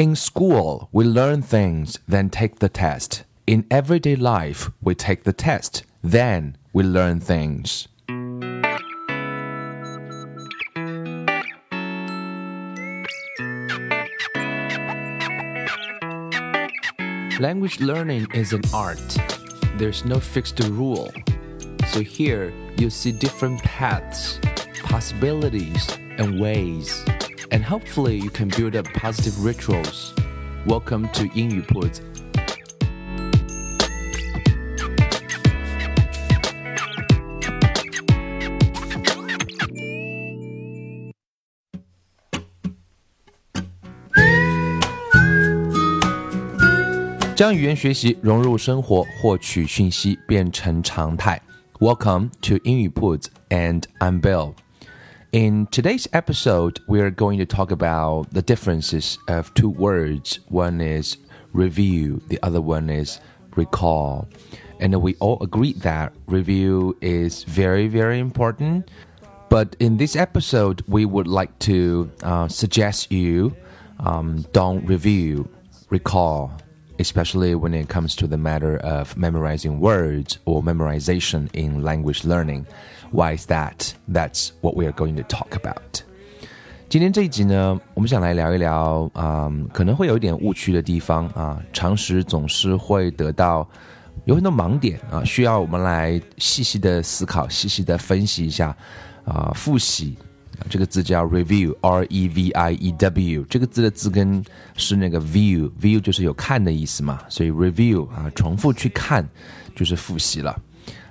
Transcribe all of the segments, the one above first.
In school, we learn things, then take the test. In everyday life, we take the test, then we learn things. Language learning is an art. There's no fixed rule. So here you see different paths, possibilities, and ways And hopefully you can build up positive rituals. Welcome to 英语 Put. 将语言学习融入生活，获取讯息变成常态。Welcome to 英语 Put and I'm Bill. In today's episode, we are going to talk about the differences of two words. One is review, the other one is recall. And we all agree that review is very, very important. But in this episode, we would like to uh, suggest you um, don't review, recall especially when it comes to the matter of memorizing words or memorization in language learning. Why is that? That's what we are going to talk about. 今天这一集呢，我们想来聊一聊，嗯，可能会有一点误区的地方啊。常识总是会得到有很多盲点啊，需要我们来细细的思考、细细的分析一下啊，复习。这个字叫 review，r e v i e w，这个字的字根是那个 view，view 就是有看的意思嘛，所以 review 啊，重复去看就是复习了。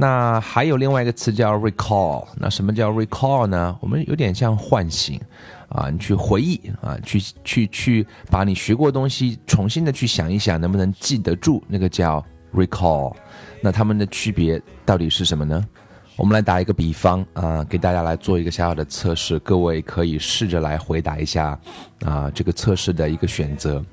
那还有另外一个词叫 recall，那什么叫 recall 呢？我们有点像唤醒啊，你去回忆啊，去去去把你学过的东西重新的去想一想，能不能记得住？那个叫 recall。那它们的区别到底是什么呢？我们来打一个比方啊，给大家来做一个小小的测试，各位可以试着来回答一下啊，这个测试的一个选择。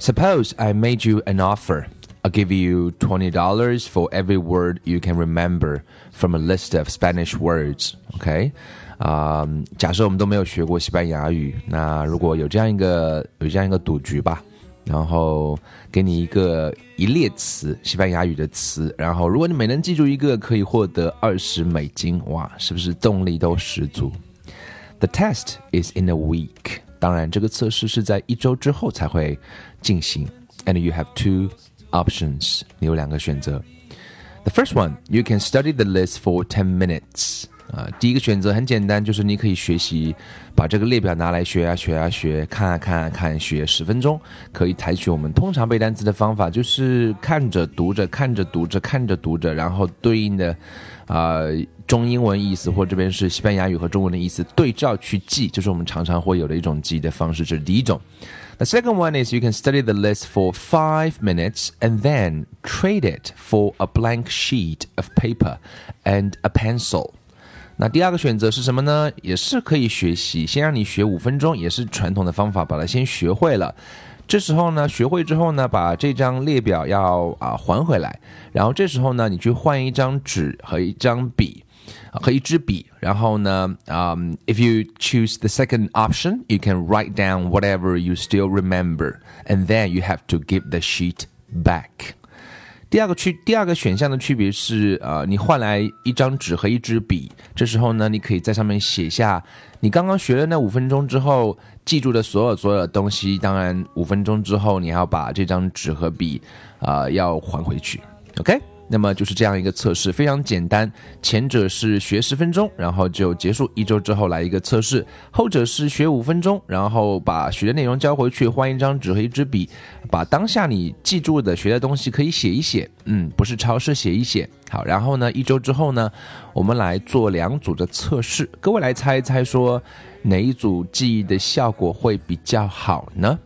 Suppose I made you an offer. I'll give you twenty dollars for every word you can remember from a list of Spanish words. OK，啊，假设我们都没有学过西班牙语，那如果有这样一个有这样一个赌局吧。然后给你一个一列词，西班牙语的词，然后如果你每能记住一个，可以获得二十美金，哇，是不是动力都十足？The test is in a week，当然这个测试是在一周之后才会进行。And you have two options，你有两个选择。The first one，you can study the list for ten minutes。啊，第一个选择很简单，就是你可以学习，把这个列表拿来学啊学啊学，看啊看啊看，学十分钟。可以采取我们通常背单词的方法，就是看着读着，看着读着，看着读着，然后对应的啊中英文意思，或这边是西班牙语和中文的意思，对照去记，就是我们常常会有的一种记忆的方式。这是第一种。The second one is you can study the list for five minutes and then trade it for a blank sheet of paper and a pencil. 那第二个选择是什么呢？也是可以学习，先让你学五分钟，也是传统的方法，把它先学会了。这时候呢，学会之后呢，把这张列表要啊还回来。然后这时候呢，你去换一张纸和一张笔，和一支笔。然后呢，啊，if you choose the second option, you can write down whatever you still remember, and then you have to give the sheet back. 第二个区，第二个选项的区别是，呃，你换来一张纸和一支笔，这时候呢，你可以在上面写下你刚刚学了那五分钟之后记住的所有所有的东西。当然，五分钟之后你要把这张纸和笔，啊，要还回去。OK。那么就是这样一个测试，非常简单。前者是学十分钟，然后就结束，一周之后来一个测试；后者是学五分钟，然后把学的内容交回去，换一张纸和一支笔，把当下你记住的学的东西可以写一写，嗯，不是抄，是写一写。好，然后呢，一周之后呢，我们来做两组的测试，各位来猜一猜，说哪一组记忆的效果会比较好呢？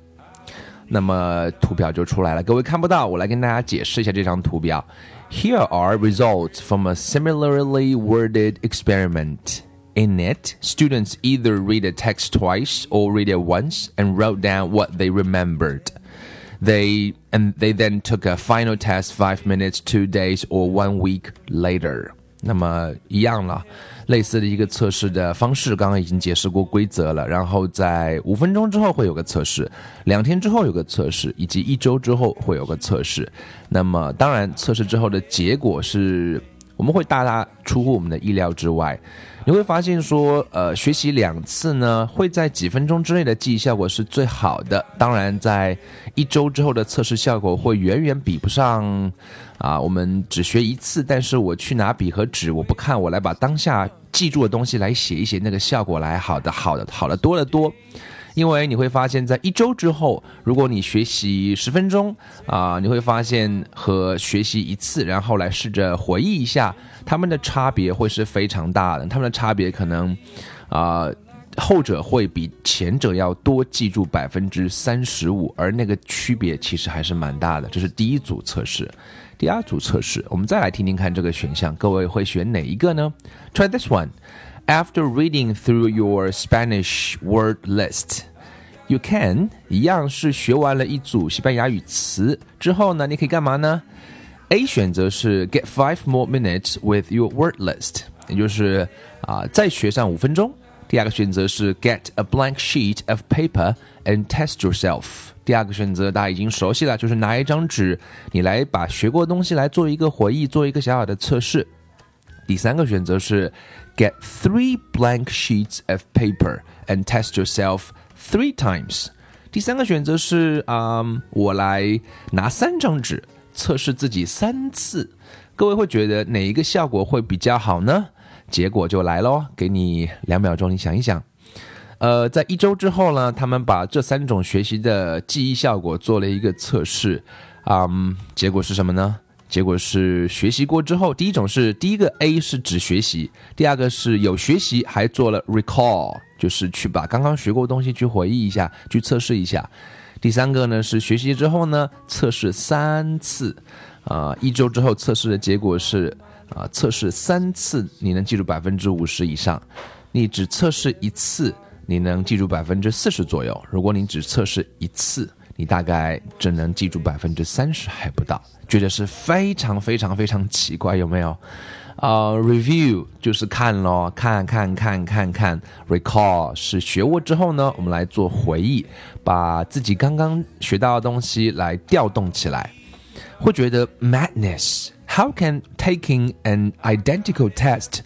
那么图表就出来了，各位看不到，我来跟大家解释一下这张图表。Here are results from a similarly worded experiment. In it, students either read a text twice or read it once and wrote down what they remembered. They and they then took a final test 5 minutes, 2 days or 1 week later. 那么一样了，类似的一个测试的方式，刚刚已经解释过规则了。然后在五分钟之后会有个测试，两天之后有个测试，以及一周之后会有个测试。那么当然，测试之后的结果是我们会大大出乎我们的意料之外。你会发现说，呃，学习两次呢，会在几分钟之内的记忆效果是最好的。当然，在一周之后的测试效果会远远比不上，啊，我们只学一次，但是我去拿笔和纸，我不看，我来把当下记住的东西来写一写，那个效果来好的，好的，好的多得多。因为你会发现在一周之后，如果你学习十分钟啊，你会发现和学习一次，然后来试着回忆一下，他们的差别会是非常大的。他们的差别可能，啊，后者会比前者要多记住百分之三十五，而那个区别其实还是蛮大的。这是第一组测试，第二组测试，我们再来听听看这个选项，各位会选哪一个呢？Try this one. After reading through your Spanish word list, you can 一样是学完了一组西班牙语词之后呢，你可以干嘛呢？A 选择是 get five more minutes with your word list，也就是啊再学上五分钟。第二个选择是 get a blank sheet of paper and test yourself。 第二个选择大家已经熟悉了，就是拿一张纸，你来把学过的东西来做一个回忆，做一个小小的测试。第三个选择是 get three blank sheets of paper and test yourself three times。第三个选择是啊、嗯，我来拿三张纸测试自己三次。各位会觉得哪一个效果会比较好呢？结果就来喽，给你两秒钟，你想一想。呃，在一周之后呢，他们把这三种学习的记忆效果做了一个测试，嗯，结果是什么呢？结果是学习过之后，第一种是第一个 A 是只学习，第二个是有学习还做了 recall，就是去把刚刚学过的东西去回忆一下，去测试一下。第三个呢是学习之后呢测试三次，啊，一周之后测试的结果是啊测试三次你能记住百分之五十以上，你只测试一次你能记住百分之四十左右。如果你只测试一次，你大概只能记住百分之三十还不到。觉得是非常非常非常奇怪，有没有？啊，review 就是看咯，看看看看看，recall 是学过之后呢，我们来做回忆，把自己刚刚学到的东西来调动起来，会觉得 madness。How can taking an identical test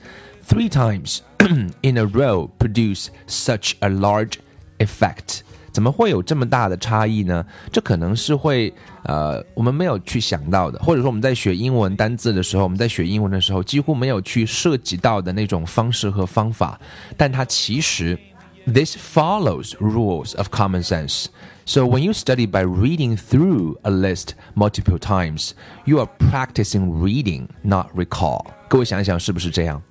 three times in a row produce such a large effect? 怎么会有这么大的差异呢？这可能是会呃，我们没有去想到的，或者说我们在学英文单字的时候，我们在学英文的时候几乎没有去涉及到的那种方式和方法。但它其实，this follows rules of common sense. So when you study by reading through a list multiple times, you are practicing reading, not recall. 各位想一想，是不是这样？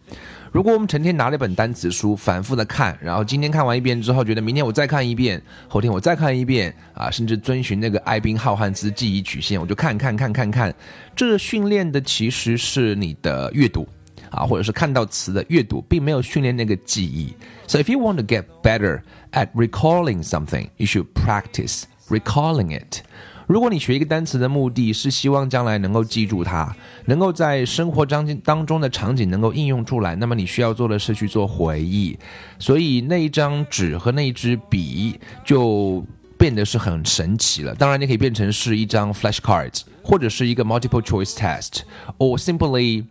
如果我们成天拿了一本单词书，反复的看，然后今天看完一遍之后，觉得明天我再看一遍，后天我再看一遍，啊，甚至遵循那个艾宾浩汉斯记忆曲线，我就看看看看看，这训练的其实是你的阅读，啊，或者是看到词的阅读，并没有训练那个记忆。So if you want to get better at recalling something, you should practice recalling it. 如果你学一个单词的目的是希望将来能够记住它，能够在生活当当中的场景能够应用出来，那么你需要做的是去做回忆。所以那一张纸和那一支笔就变得是很神奇了。当然，你可以变成是一张 flashcards，或者是一个 multiple choice test，or simply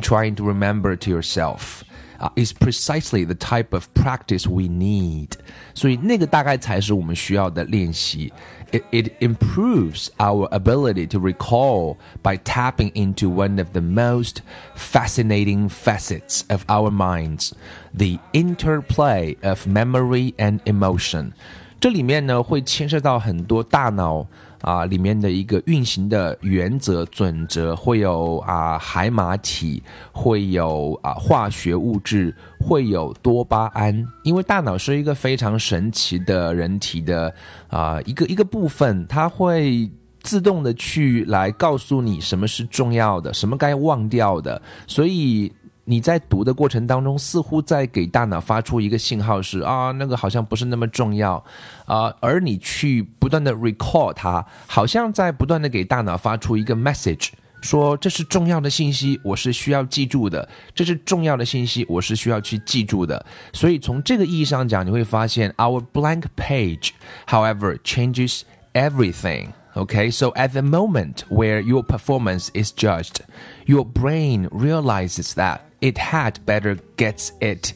trying to remember to yourself。啊，is precisely the type of practice we need。所以那个大概才是我们需要的练习。It, it improves our ability to recall by tapping into one of the most fascinating facets of our minds, the interplay of memory and emotion. 这里面呢会牵涉到很多大脑 啊里面的一个运行的原则准则，会有啊海马体，会有啊化学物质，会有多巴胺。因为大脑是一个非常神奇的人体的啊一个一个部分，它会自动的去来告诉你什么是重要的，什么该忘掉的，所以。你在读的过程当中，似乎在给大脑发出一个信号，是啊，那个好像不是那么重要，啊，而你去不断的 recall 它，好像在不断的给大脑发出一个 message， 说这是重要的信息，我是需要记住的。这是重要的信息，我是需要去记住的。所以从这个意义上讲，你会发现，our blank page, however, changes everything. Okay, so at the moment where your performance is judged, your brain realizes that it had better gets it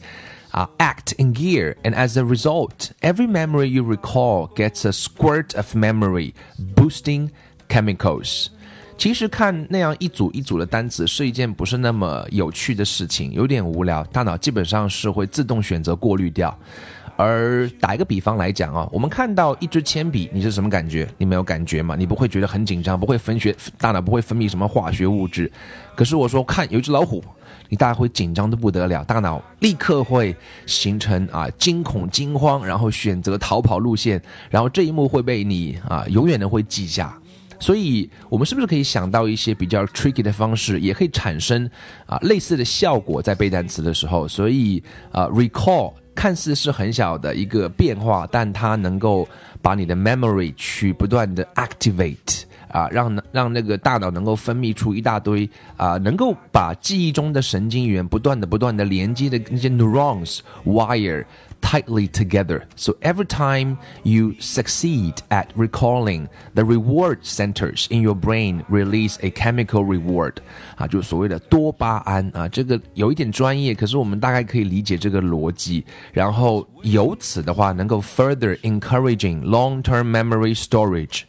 uh, act in gear, and as a result, every memory you recall gets a squirt of memory boosting chemicals. 其实看那样一组一组的单词是一件不是那么有趣的事情，有点无聊，大脑基本上是会自动选择过滤掉。 而打一个比方来讲啊，我们看到一支铅笔，你是什么感觉？你没有感觉吗？你不会觉得很紧张，不会分学，大脑不会分泌什么化学物质。可是我说看有一只老虎，你大家会紧张的不得了，大脑立刻会形成啊惊恐惊慌，然后选择逃跑路线，然后这一幕会被你啊永远的会记下。所以，我们是不是可以想到一些比较 tricky 的方式，也可以产生啊类似的效果在背单词的时候？所以，啊，recall 看似是很小的一个变化，但它能够把你的 memory 去不断的 activate 啊，让让那个大脑能够分泌出一大堆啊，能够把记忆中的神经元不断的不断的连接的那些 neurons wire。tightly together. So every time you succeed at recalling, the reward centers in your brain release a chemical reward 啊，就所谓的多巴胺啊，这个有一点专业，可是我们大概可以理解这个逻辑。然后由此的话，能够 further encouraging long-term memory storage,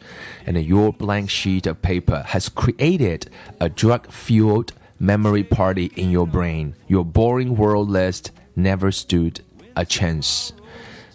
and your blank sheet of paper has created a drug-fueled memory party in your brain. Your boring world list never stood a chance.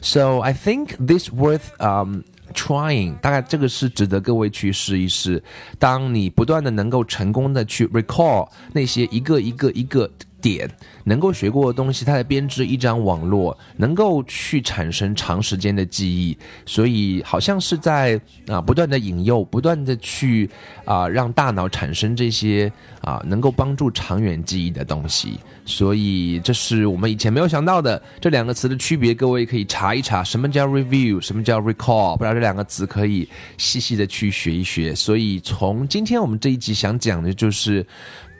So I think this worth um trying，大概这个是值得各位去试一试。当你不断的能够成功的去 recall 那些一个一个一个 点能够学过的东西，它在编织一张网络，能够去产生长时间的记忆。所以好像是在啊不断的引诱，不断的去啊让大脑产生这些啊能够帮助长远记忆的东西。所以这是我们以前没有想到的这两个词的区别。各位可以查一查什么叫 review，什么叫 recall，不知道这两个词可以细细的去学一学。所以从今天我们这一集想讲的就是。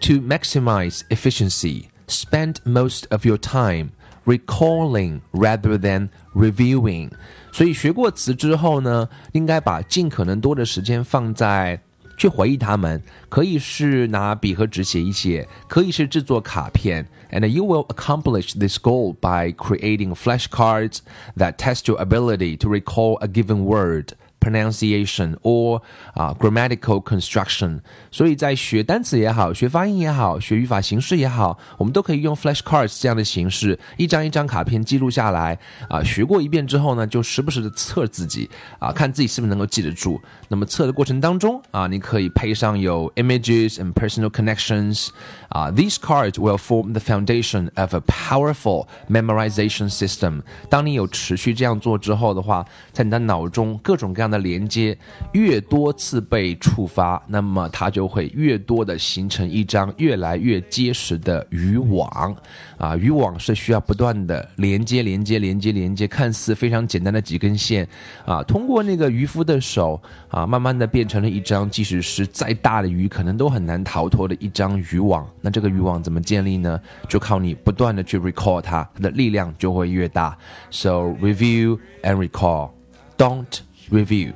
To maximize efficiency, spend most of your time recalling rather than reviewing. 所以学过词之后呢，应该把尽可能多的时间放在去回忆它们。可以是拿笔和纸写一写，可以是制作卡片。And you will accomplish this goal by creating flashcards that test your ability to recall a given word pronunciation or 啊 grammatical construction，所以在学单词也好，学发音也好，学语法形式也好，我们都可以用 flashcards 这样的形式，一张一张卡片记录下来啊。学过一遍之后呢，就时不时的测自己啊，看自己是不是能够记得住。那么测的过程当中啊，你可以配上有 images and personal connections 啊，these cards will form the foundation of a powerful memorization system。当你有持续这样做之后的话，在你的脑中各种各样 的连接越多次被触发，那么它就会越多的形成一张越来越结实的渔网啊！渔网是需要不断的连接、连接、连接、连接，看似非常简单的几根线啊，通过那个渔夫的手啊，慢慢的变成了一张，即使是再大的鱼，可能都很难逃脱的一张渔网。那这个渔网怎么建立呢？就靠你不断的去 recall 它，它的力量就会越大。So review and recall, don't. Review,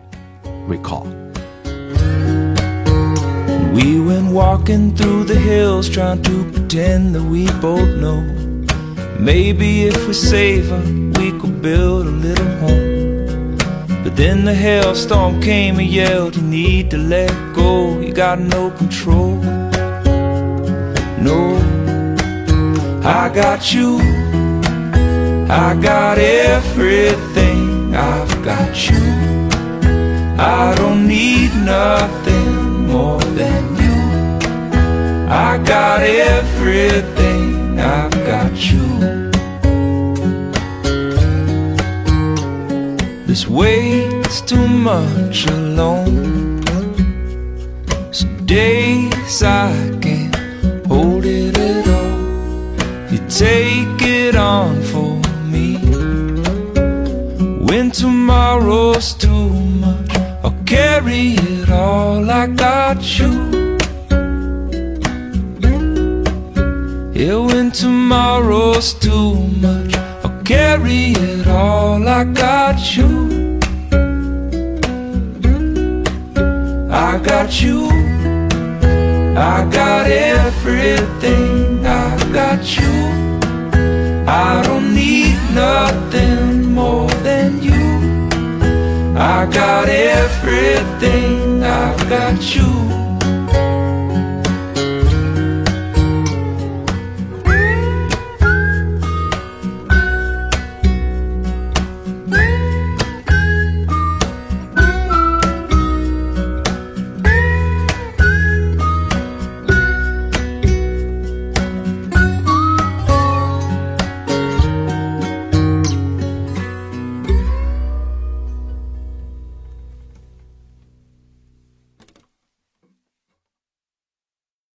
recall. We went walking through the hills trying to pretend that we both know. Maybe if we save her, we could build a little home. But then the hailstorm came and yelled, You need to let go, you got no control. No, I got you, I got everything, I've got you. I don't need nothing more than you. I got everything, I've got you. This weight's too much alone. Some days I can't hold it at all. You take it on for me. When tomorrow's too carry it all, I got you. Yeah, when tomorrow's too much, I'll carry it all, I got you. I got you. I got everything, I got you. I don't need nothing. I got everything. I've got you.